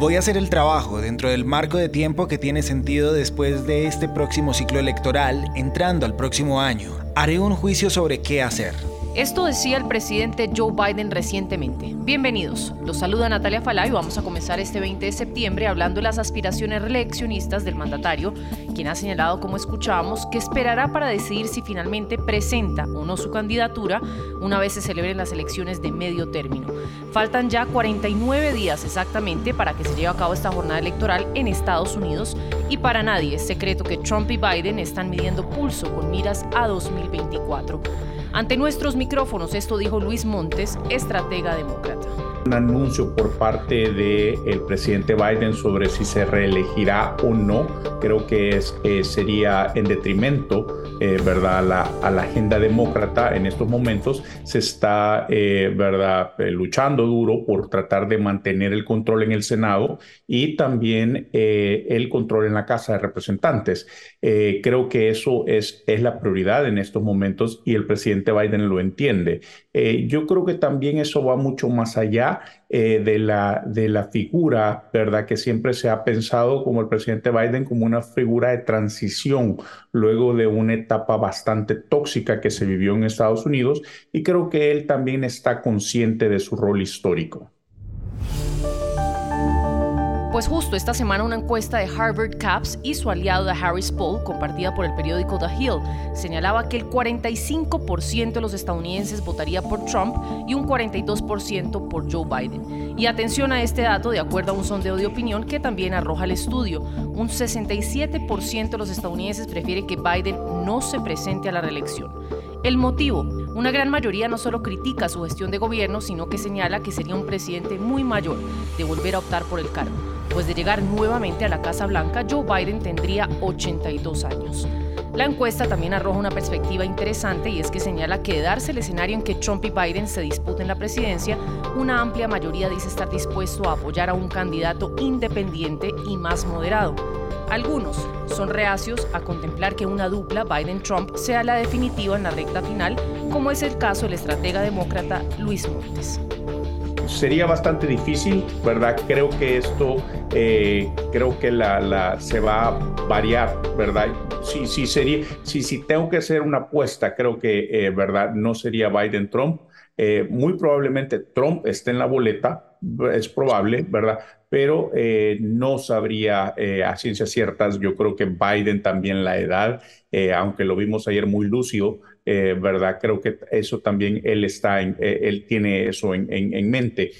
Voy a hacer el trabajo dentro del marco de tiempo que tiene sentido después de este próximo ciclo electoral, entrando al próximo año. Haré un juicio sobre qué hacer. Esto decía el presidente Joe Biden recientemente. Bienvenidos. Los saluda Natalia Falá y vamos a comenzar este 20 de septiembre hablando de las aspiraciones reeleccionistas del mandatario, quien ha señalado, como escuchábamos, que esperará para decidir si finalmente presenta o no su candidatura una vez se celebren las elecciones de medio término. Faltan ya 49 días exactamente para que se lleve a cabo esta jornada electoral en Estados Unidos y para nadie es secreto que Trump y Biden están midiendo pulso con miras a 2024. Ante nuestros micrófonos, esto dijo Luis Montes, estratega demócrata. Un anuncio por parte del presidente Biden sobre si se reelegirá o no, creo que es, eh, sería en detrimento eh, ¿verdad? La, a la, agenda demócrata en estos momentos se está eh, ¿verdad? luchando duro por tratar de mantener el control en el Senado y también el control en la Casa de Representantes. creo que eso es, es la prioridad en estos momentos y el presidente Biden lo entiende. yo creo que también eso va mucho más allá eh, de, la, de la figura, ¿verdad? Que siempre se ha pensado como el presidente Biden como una figura de transición luego de una etapa bastante tóxica que se vivió en Estados Unidos y creo que él también está consciente de su rol histórico. Pues justo esta semana una encuesta de Harvard Caps y su aliado de Harris Poll, compartida por el periódico The Hill, señalaba que el 45% de los estadounidenses votaría por Trump y un 42% por Joe Biden. Y atención a este dato, de acuerdo a un sondeo de opinión que también arroja el estudio, un 67% de los estadounidenses prefiere que Biden no se presente a la reelección. El motivo, una gran mayoría no solo critica su gestión de gobierno, sino que señala que sería un presidente muy mayor de volver a optar por el cargo pues de llegar nuevamente a la Casa Blanca, Joe Biden tendría 82 años. La encuesta también arroja una perspectiva interesante y es que señala que de darse el escenario en que Trump y Biden se disputen la presidencia, una amplia mayoría dice estar dispuesto a apoyar a un candidato independiente y más moderado. Algunos son reacios a contemplar que una dupla Biden-Trump sea la definitiva en la recta final, como es el caso del estratega demócrata Luis Montes sería bastante difícil, ¿verdad? Creo que esto, eh, creo que la, la, se va a variar, ¿verdad? Si, si, sería, si, si tengo que hacer una apuesta, creo que, eh, ¿verdad? No sería Biden-Trump. Eh, muy probablemente Trump esté en la boleta, es probable, ¿verdad? Pero no sabría a ciencias ciertas. Yo creo que Biden también la edad, aunque lo vimos ayer muy lúcido, eh, ¿verdad? Creo que eso también él está, en, eh, él tiene eso en, en mente.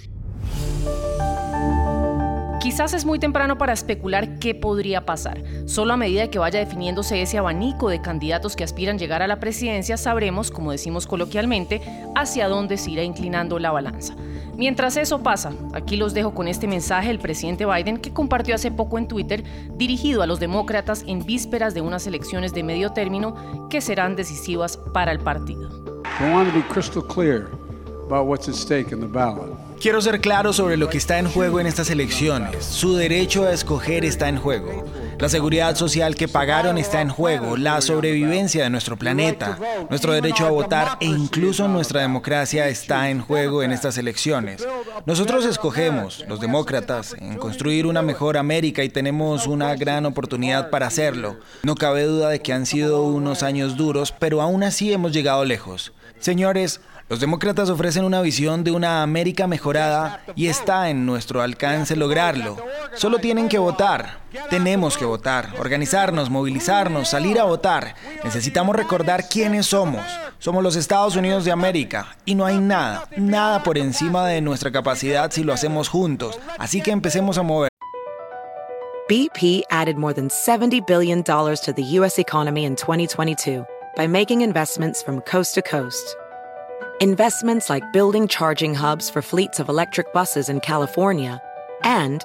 Quizás es muy temprano para especular qué podría pasar. Solo a medida que vaya definiéndose ese abanico de candidatos que aspiran llegar a la presidencia, sabremos, como decimos coloquialmente, hacia dónde se irá inclinando la balanza. Mientras eso pasa, aquí los dejo con este mensaje del presidente Biden que compartió hace poco en Twitter, dirigido a los demócratas en vísperas de unas elecciones de medio término que serán decisivas para el partido. Quiero ser claro sobre lo que está en juego en estas elecciones. Su derecho a escoger está en juego. La seguridad social que pagaron está en juego, la sobrevivencia de nuestro planeta, nuestro derecho a votar e incluso nuestra democracia está en juego en estas elecciones. Nosotros escogemos, los demócratas, en construir una mejor América y tenemos una gran oportunidad para hacerlo. No cabe duda de que han sido unos años duros, pero aún así hemos llegado lejos. Señores, los demócratas ofrecen una visión de una América mejorada y está en nuestro alcance lograrlo. Solo tienen que votar. Tenemos que votar, organizarnos, movilizarnos, salir a votar. Necesitamos recordar quiénes somos. Somos los Estados Unidos de América y no hay nada, nada por encima de nuestra capacidad si lo hacemos juntos. Así que empecemos a mover. BP added more than 70 billion dollars to the US economy in 2022 by making investments from coast to coast. investments like building charging hubs for fleets of electric buses in California, and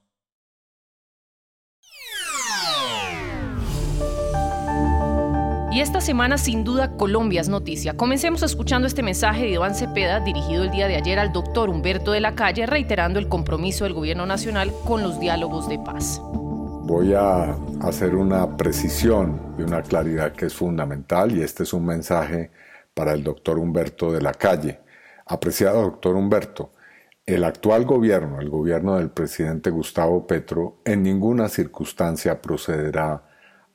Esta semana sin duda Colombia es noticia. Comencemos escuchando este mensaje de Iván Cepeda dirigido el día de ayer al doctor Humberto de la Calle reiterando el compromiso del gobierno nacional con los diálogos de paz. Voy a hacer una precisión y una claridad que es fundamental y este es un mensaje para el doctor Humberto de la Calle. Apreciado doctor Humberto, el actual gobierno, el gobierno del presidente Gustavo Petro, en ninguna circunstancia procederá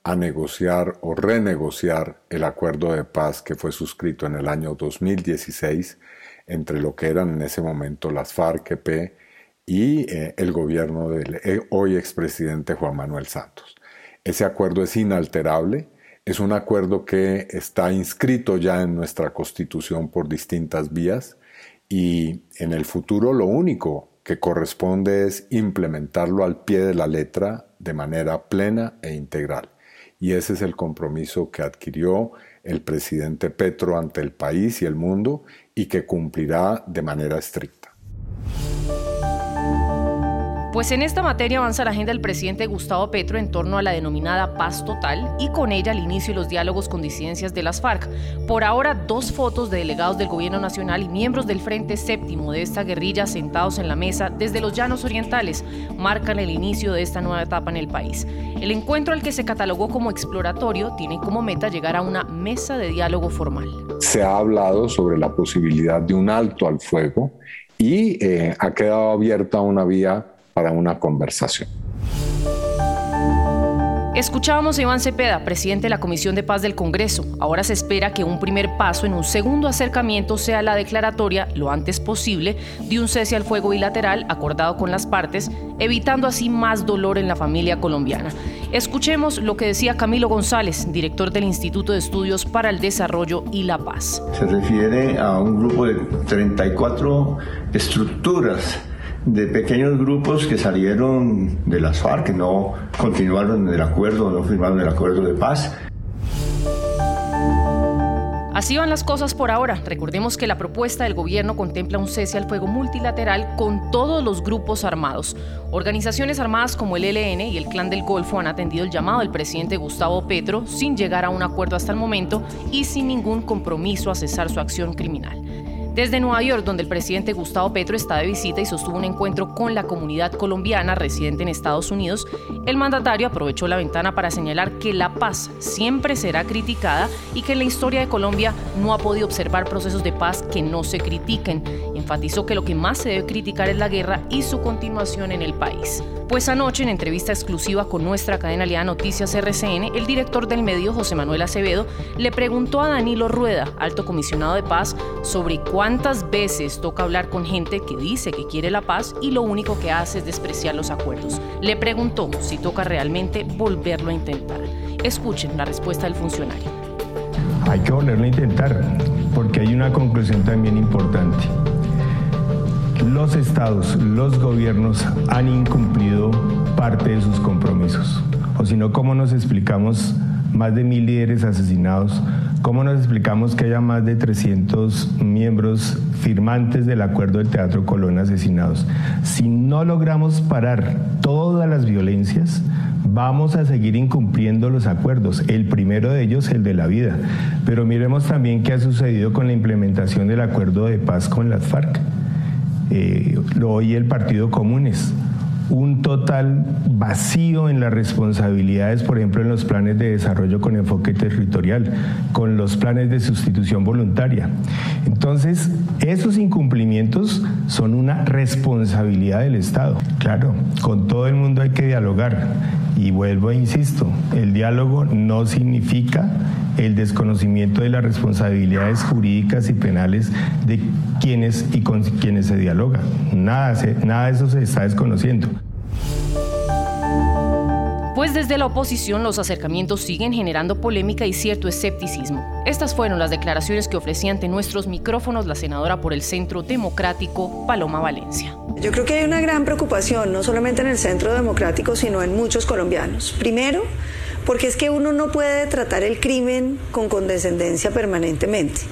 a negociar o renegociar el acuerdo de paz que fue suscrito en el año 2016 entre lo que eran en ese momento las FARC-EP y eh, el gobierno del eh, hoy expresidente Juan Manuel Santos. Ese acuerdo es inalterable, es un acuerdo que está inscrito ya en nuestra constitución por distintas vías y en el futuro lo único que corresponde es implementarlo al pie de la letra de manera plena e integral y ese es el compromiso que adquirió el presidente Petro ante el país y el mundo y que cumplirá de manera estricta. Pues en esta materia avanza la agenda del presidente Gustavo Petro en torno a la denominada paz total y con ella el inicio de los diálogos con disidencias de las FARC. Por ahora, dos fotos de delegados del gobierno nacional y miembros del Frente Séptimo de esta guerrilla sentados en la mesa desde los llanos orientales marcan el inicio de esta nueva etapa en el país. El encuentro al que se catalogó como exploratorio tiene como meta llegar a una mesa de diálogo formal. Se ha hablado sobre la posibilidad de un alto al fuego y eh, ha quedado abierta una vía para una conversación. Escuchábamos a Iván Cepeda, presidente de la Comisión de Paz del Congreso. Ahora se espera que un primer paso en un segundo acercamiento sea la declaratoria, lo antes posible, de un cese al fuego bilateral acordado con las partes, evitando así más dolor en la familia colombiana. Escuchemos lo que decía Camilo González, director del Instituto de Estudios para el Desarrollo y la Paz. Se refiere a un grupo de 34 estructuras de pequeños grupos que salieron de las FARC, que no continuaron en el acuerdo, no firmaron el acuerdo de paz. Así van las cosas por ahora. Recordemos que la propuesta del gobierno contempla un cese al fuego multilateral con todos los grupos armados. Organizaciones armadas como el ELN y el Clan del Golfo han atendido el llamado del presidente Gustavo Petro sin llegar a un acuerdo hasta el momento y sin ningún compromiso a cesar su acción criminal. Desde Nueva York, donde el presidente Gustavo Petro está de visita y sostuvo un encuentro con la comunidad colombiana residente en Estados Unidos, el mandatario aprovechó la ventana para señalar que la paz siempre será criticada y que en la historia de Colombia no ha podido observar procesos de paz que no se critiquen. Enfatizó que lo que más se debe criticar es la guerra y su continuación en el país. Pues anoche, en entrevista exclusiva con nuestra cadena aliada Noticias RCN, el director del medio, José Manuel Acevedo, le preguntó a Danilo Rueda, alto comisionado de paz, sobre cuántas veces toca hablar con gente que dice que quiere la paz y lo único que hace es despreciar los acuerdos. Le preguntó si toca realmente volverlo a intentar. Escuchen la respuesta del funcionario. Hay que volverlo a intentar, porque hay una conclusión también importante los estados, los gobiernos han incumplido parte de sus compromisos. O si no, ¿cómo nos explicamos más de mil líderes asesinados? ¿Cómo nos explicamos que haya más de 300 miembros firmantes del acuerdo del Teatro Colón asesinados? Si no logramos parar todas las violencias, vamos a seguir incumpliendo los acuerdos. El primero de ellos, el de la vida. Pero miremos también qué ha sucedido con la implementación del acuerdo de paz con las FARC eh, lo oye el Partido Comunes. Un total vacío en las responsabilidades, por ejemplo, en los planes de desarrollo con enfoque territorial, con los planes de sustitución voluntaria. Entonces, esos incumplimientos son una responsabilidad del Estado. Claro, con todo el mundo hay que dialogar. Y vuelvo e insisto, el diálogo no significa el desconocimiento de las responsabilidades jurídicas y penales de quienes y con quienes se dialoga. Nada, nada de eso se está desconociendo. Pues desde la oposición los acercamientos siguen generando polémica y cierto escepticismo. Estas fueron las declaraciones que ofrecía ante nuestros micrófonos la senadora por el Centro Democrático, Paloma Valencia. Yo creo que hay una gran preocupación, no solamente en el Centro Democrático, sino en muchos colombianos. Primero, porque es que uno no puede tratar el crimen con condescendencia permanentemente.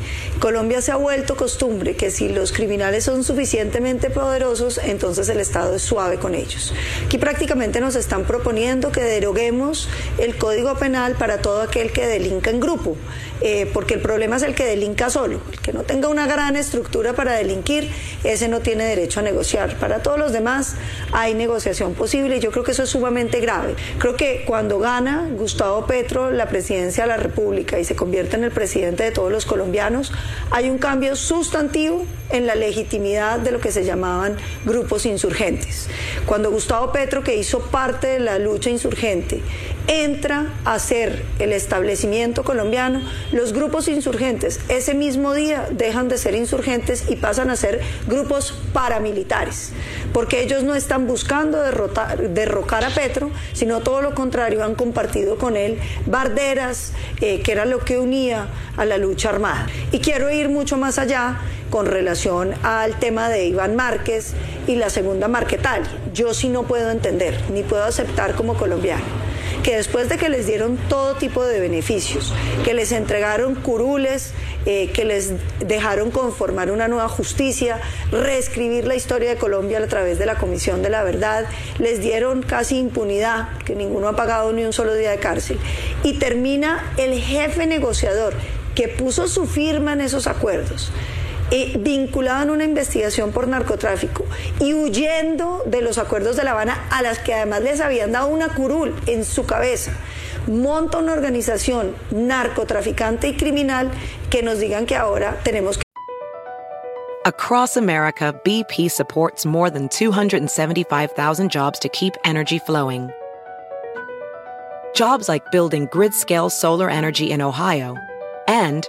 Colombia se ha vuelto costumbre que si los criminales son suficientemente poderosos, entonces el Estado es suave con ellos. Aquí prácticamente nos están proponiendo que deroguemos el Código Penal para todo aquel que delinca en grupo, eh, porque el problema es el que delinca solo. El que no tenga una gran estructura para delinquir, ese no tiene derecho a negociar. Para todos los demás hay negociación posible y yo creo que eso es sumamente grave. Creo que cuando gana Gustavo Petro la presidencia de la República y se convierte en el presidente de todos los colombianos, hay un cambio sustantivo en la legitimidad de lo que se llamaban grupos insurgentes. Cuando Gustavo Petro, que hizo parte de la lucha insurgente, entra a ser el establecimiento colombiano, los grupos insurgentes ese mismo día dejan de ser insurgentes y pasan a ser grupos paramilitares, porque ellos no están buscando derrocar a Petro, sino todo lo contrario, han compartido con él barderas, eh, que era lo que unía a la lucha armada. Y quiero ir mucho más allá con relación al tema de Iván Márquez y la segunda Marquetalia. Yo sí no puedo entender, ni puedo aceptar como colombiano que después de que les dieron todo tipo de beneficios, que les entregaron curules, eh, que les dejaron conformar una nueva justicia, reescribir la historia de Colombia a través de la Comisión de la Verdad, les dieron casi impunidad, que ninguno ha pagado ni un solo día de cárcel, y termina el jefe negociador que puso su firma en esos acuerdos eh, vinculado en una investigación por narcotráfico y huyendo de los acuerdos de La Habana a las que además les habían dado una curul en su cabeza, monta una organización narcotraficante y criminal que nos digan que ahora tenemos que... Across America, BP supports more than 275,000 jobs to keep energy flowing. Jobs like building grid-scale solar energy in Ohio and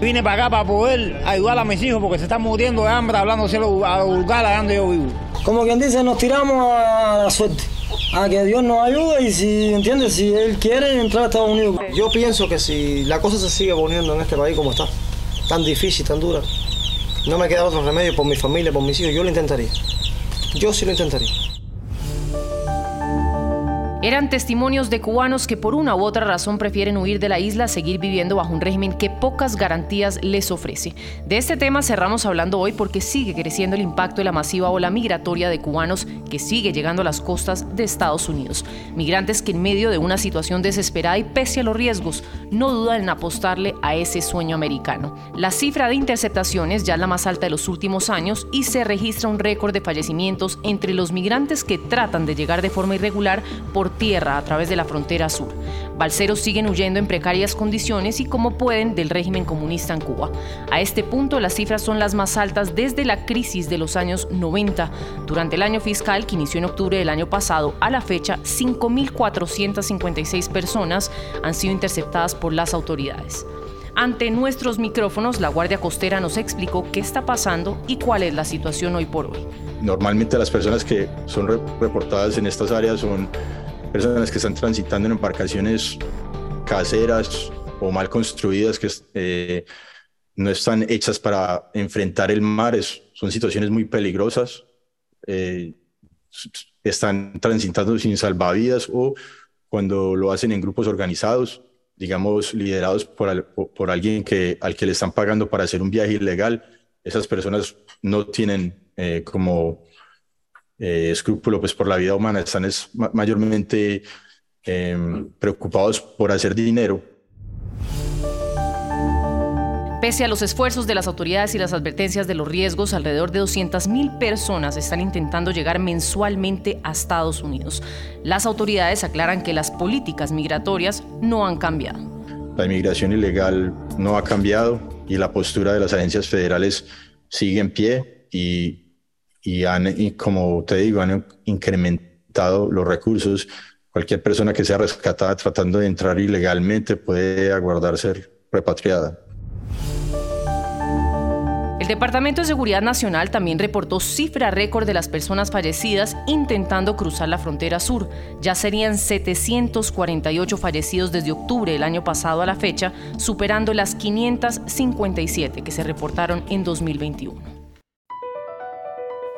Vine para acá para poder ayudar a mis hijos porque se están muriendo de hambre hablándose a lo vulgar allá donde yo vivo. Como quien dice, nos tiramos a la suerte. A que Dios nos ayude y si, ¿entiendes? Si Él quiere entrar a Estados Unidos. Yo pienso que si la cosa se sigue poniendo en este país como está, tan difícil, tan dura, no me queda otro remedio por mi familia, por mis hijos, yo lo intentaría. Yo sí lo intentaría. Eran testimonios de cubanos que por una u otra razón prefieren huir de la isla, seguir viviendo bajo un régimen que pocas garantías les ofrece. De este tema cerramos hablando hoy porque sigue creciendo el impacto de la masiva ola migratoria de cubanos que sigue llegando a las costas de Estados Unidos. Migrantes que en medio de una situación desesperada y pese a los riesgos, no dudan en apostarle a ese sueño americano. La cifra de interceptaciones ya es la más alta de los últimos años y se registra un récord de fallecimientos entre los migrantes que tratan de llegar de forma irregular por tierra a través de la frontera sur. Balseros siguen huyendo en precarias condiciones y como pueden del régimen comunista en Cuba. A este punto las cifras son las más altas desde la crisis de los años 90. Durante el año fiscal que inició en octubre del año pasado, a la fecha 5.456 personas han sido interceptadas por las autoridades. Ante nuestros micrófonos, la Guardia Costera nos explicó qué está pasando y cuál es la situación hoy por hoy. Normalmente las personas que son reportadas en estas áreas son personas que están transitando en embarcaciones caseras o mal construidas que eh, no están hechas para enfrentar el mar, son situaciones muy peligrosas, eh, están transitando sin salvavidas o cuando lo hacen en grupos organizados, digamos, liderados por, por alguien que, al que le están pagando para hacer un viaje ilegal, esas personas no tienen eh, como eh, escrúpulo pues, por la vida humana, están es, mayormente em, preocupados por hacer dinero. Pese a los esfuerzos de las autoridades y las advertencias de los riesgos, alrededor de 200.000 personas están intentando llegar mensualmente a Estados Unidos. Las autoridades aclaran que las políticas migratorias no han cambiado. La inmigración ilegal no ha cambiado y la postura de las agencias federales sigue en pie y y han, y como te digo, han incrementado los recursos. Cualquier persona que sea rescatada tratando de entrar ilegalmente puede aguardar ser repatriada. Departamento de Seguridad Nacional también reportó cifra récord de las personas fallecidas intentando cruzar la frontera sur. Ya serían 748 fallecidos desde octubre del año pasado a la fecha, superando las 557 que se reportaron en 2021.